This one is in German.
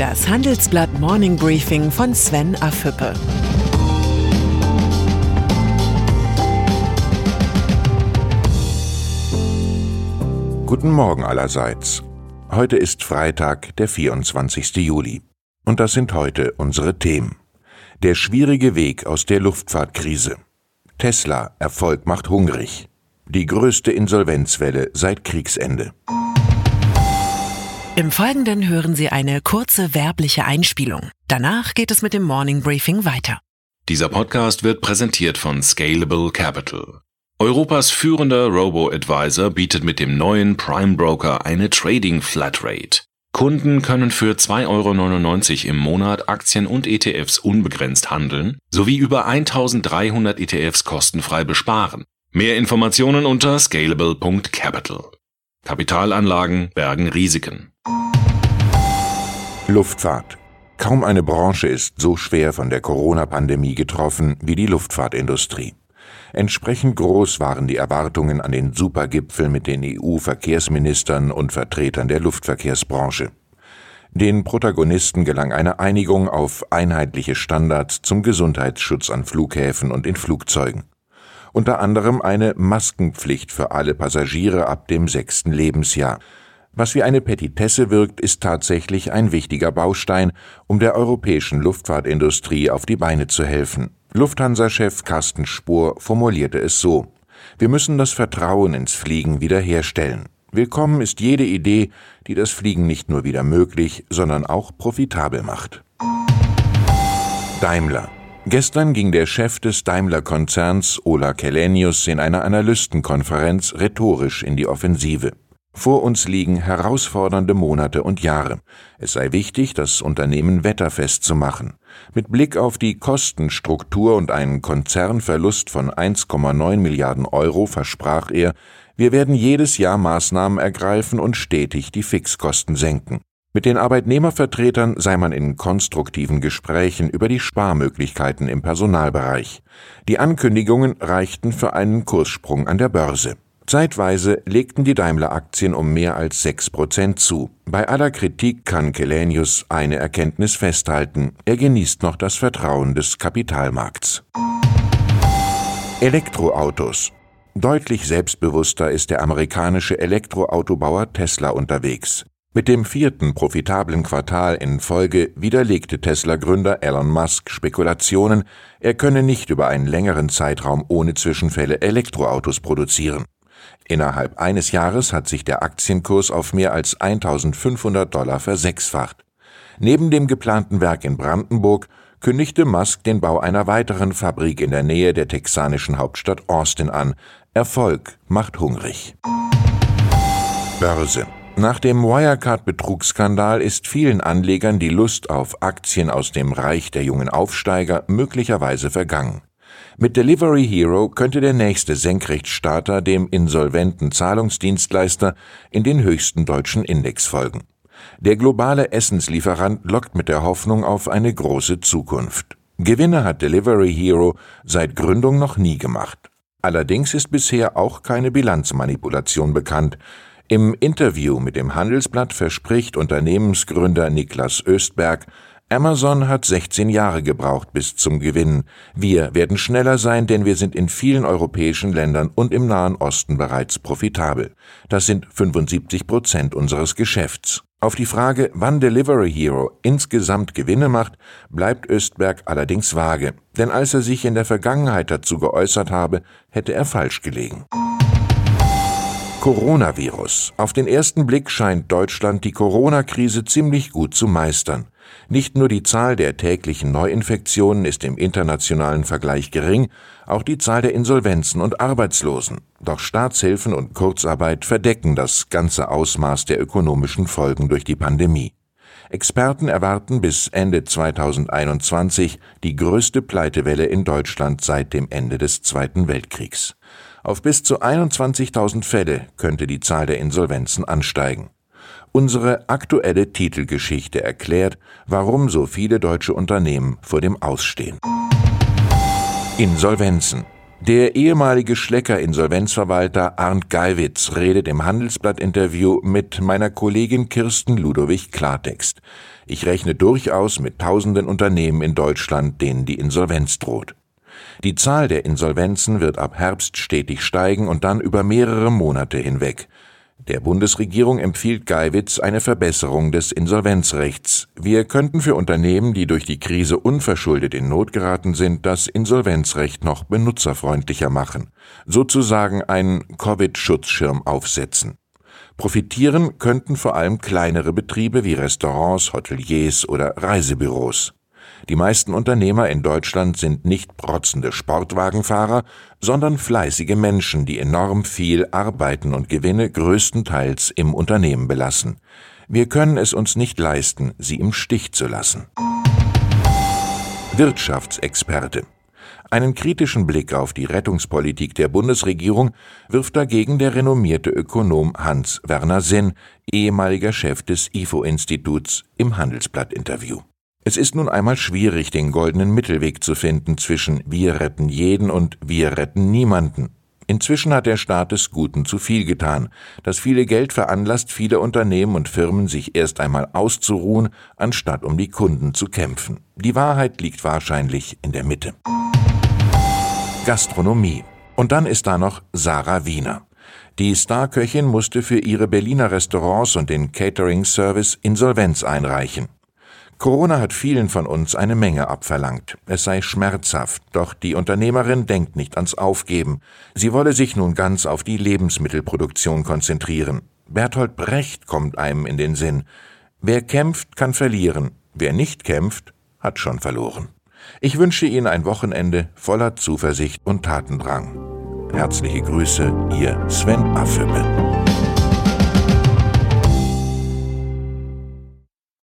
Das Handelsblatt Morning Briefing von Sven Afüppe. Guten Morgen allerseits. Heute ist Freitag, der 24. Juli. Und das sind heute unsere Themen. Der schwierige Weg aus der Luftfahrtkrise. Tesla, Erfolg macht hungrig. Die größte Insolvenzwelle seit Kriegsende. Im Folgenden hören Sie eine kurze werbliche Einspielung. Danach geht es mit dem Morning Briefing weiter. Dieser Podcast wird präsentiert von Scalable Capital. Europas führender Robo-Advisor bietet mit dem neuen Prime Broker eine Trading Flatrate. Kunden können für 2,99 Euro im Monat Aktien und ETFs unbegrenzt handeln sowie über 1300 ETFs kostenfrei besparen. Mehr Informationen unter scalable.capital. Kapitalanlagen bergen Risiken. Luftfahrt. Kaum eine Branche ist so schwer von der Corona-Pandemie getroffen wie die Luftfahrtindustrie. Entsprechend groß waren die Erwartungen an den Supergipfel mit den EU-Verkehrsministern und Vertretern der Luftverkehrsbranche. Den Protagonisten gelang eine Einigung auf einheitliche Standards zum Gesundheitsschutz an Flughäfen und in Flugzeugen. Unter anderem eine Maskenpflicht für alle Passagiere ab dem sechsten Lebensjahr. Was wie eine Petitesse wirkt, ist tatsächlich ein wichtiger Baustein, um der europäischen Luftfahrtindustrie auf die Beine zu helfen. Lufthansa-Chef Carsten Spohr formulierte es so Wir müssen das Vertrauen ins Fliegen wiederherstellen. Willkommen ist jede Idee, die das Fliegen nicht nur wieder möglich, sondern auch profitabel macht. Daimler Gestern ging der Chef des Daimler-Konzerns, Ola Kelenius, in einer Analystenkonferenz rhetorisch in die Offensive. Vor uns liegen herausfordernde Monate und Jahre. Es sei wichtig, das Unternehmen wetterfest zu machen. Mit Blick auf die Kostenstruktur und einen Konzernverlust von 1,9 Milliarden Euro versprach er, wir werden jedes Jahr Maßnahmen ergreifen und stetig die Fixkosten senken. Mit den Arbeitnehmervertretern sei man in konstruktiven Gesprächen über die Sparmöglichkeiten im Personalbereich. Die Ankündigungen reichten für einen Kurssprung an der Börse. Zeitweise legten die Daimler-Aktien um mehr als sechs Prozent zu. Bei aller Kritik kann Kelenius eine Erkenntnis festhalten. Er genießt noch das Vertrauen des Kapitalmarkts. Elektroautos. Deutlich selbstbewusster ist der amerikanische Elektroautobauer Tesla unterwegs. Mit dem vierten profitablen Quartal in Folge widerlegte Tesla-Gründer Elon Musk Spekulationen, er könne nicht über einen längeren Zeitraum ohne Zwischenfälle Elektroautos produzieren. Innerhalb eines Jahres hat sich der Aktienkurs auf mehr als 1500 Dollar versechsfacht. Neben dem geplanten Werk in Brandenburg kündigte Musk den Bau einer weiteren Fabrik in der Nähe der texanischen Hauptstadt Austin an. Erfolg macht hungrig. Börse. Nach dem Wirecard-Betrugsskandal ist vielen Anlegern die Lust auf Aktien aus dem Reich der jungen Aufsteiger möglicherweise vergangen. Mit Delivery Hero könnte der nächste Senkrechtstarter dem insolventen Zahlungsdienstleister in den höchsten deutschen Index folgen. Der globale Essenslieferant lockt mit der Hoffnung auf eine große Zukunft. Gewinne hat Delivery Hero seit Gründung noch nie gemacht. Allerdings ist bisher auch keine Bilanzmanipulation bekannt. Im Interview mit dem Handelsblatt verspricht Unternehmensgründer Niklas Östberg, Amazon hat 16 Jahre gebraucht bis zum Gewinn. Wir werden schneller sein, denn wir sind in vielen europäischen Ländern und im Nahen Osten bereits profitabel. Das sind 75 Prozent unseres Geschäfts. Auf die Frage, wann Delivery Hero insgesamt Gewinne macht, bleibt Östberg allerdings vage, denn als er sich in der Vergangenheit dazu geäußert habe, hätte er falsch gelegen. Coronavirus. Auf den ersten Blick scheint Deutschland die Corona-Krise ziemlich gut zu meistern. Nicht nur die Zahl der täglichen Neuinfektionen ist im internationalen Vergleich gering, auch die Zahl der Insolvenzen und Arbeitslosen. Doch Staatshilfen und Kurzarbeit verdecken das ganze Ausmaß der ökonomischen Folgen durch die Pandemie. Experten erwarten bis Ende 2021 die größte Pleitewelle in Deutschland seit dem Ende des Zweiten Weltkriegs. Auf bis zu 21.000 Fälle könnte die Zahl der Insolvenzen ansteigen. Unsere aktuelle Titelgeschichte erklärt, warum so viele deutsche Unternehmen vor dem Ausstehen. Insolvenzen. Der ehemalige Schlecker-Insolvenzverwalter Arndt Geiwitz redet im Handelsblatt-Interview mit meiner Kollegin Kirsten Ludowig Klartext. Ich rechne durchaus mit tausenden Unternehmen in Deutschland, denen die Insolvenz droht. Die Zahl der Insolvenzen wird ab Herbst stetig steigen und dann über mehrere Monate hinweg. Der Bundesregierung empfiehlt Geiwitz eine Verbesserung des Insolvenzrechts. Wir könnten für Unternehmen, die durch die Krise unverschuldet in Not geraten sind, das Insolvenzrecht noch benutzerfreundlicher machen, sozusagen einen Covid-Schutzschirm aufsetzen. Profitieren könnten vor allem kleinere Betriebe wie Restaurants, Hoteliers oder Reisebüros. Die meisten Unternehmer in Deutschland sind nicht protzende Sportwagenfahrer, sondern fleißige Menschen, die enorm viel arbeiten und Gewinne größtenteils im Unternehmen belassen. Wir können es uns nicht leisten, sie im Stich zu lassen. Wirtschaftsexperte einen kritischen Blick auf die Rettungspolitik der Bundesregierung wirft dagegen der renommierte Ökonom Hans Werner Sinn, ehemaliger Chef des IFO-Instituts, im Handelsblatt-Interview. Es ist nun einmal schwierig, den goldenen Mittelweg zu finden zwischen wir retten jeden und wir retten niemanden. Inzwischen hat der Staat des Guten zu viel getan. Das viele Geld veranlasst viele Unternehmen und Firmen, sich erst einmal auszuruhen, anstatt um die Kunden zu kämpfen. Die Wahrheit liegt wahrscheinlich in der Mitte. Gastronomie. Und dann ist da noch Sarah Wiener. Die Starköchin musste für ihre Berliner Restaurants und den Catering-Service Insolvenz einreichen. Corona hat vielen von uns eine Menge abverlangt. Es sei schmerzhaft, doch die Unternehmerin denkt nicht ans Aufgeben. Sie wolle sich nun ganz auf die Lebensmittelproduktion konzentrieren. Bertolt Brecht kommt einem in den Sinn. Wer kämpft, kann verlieren. Wer nicht kämpft, hat schon verloren. Ich wünsche Ihnen ein Wochenende voller Zuversicht und Tatendrang. Herzliche Grüße, Ihr Sven Affüppe.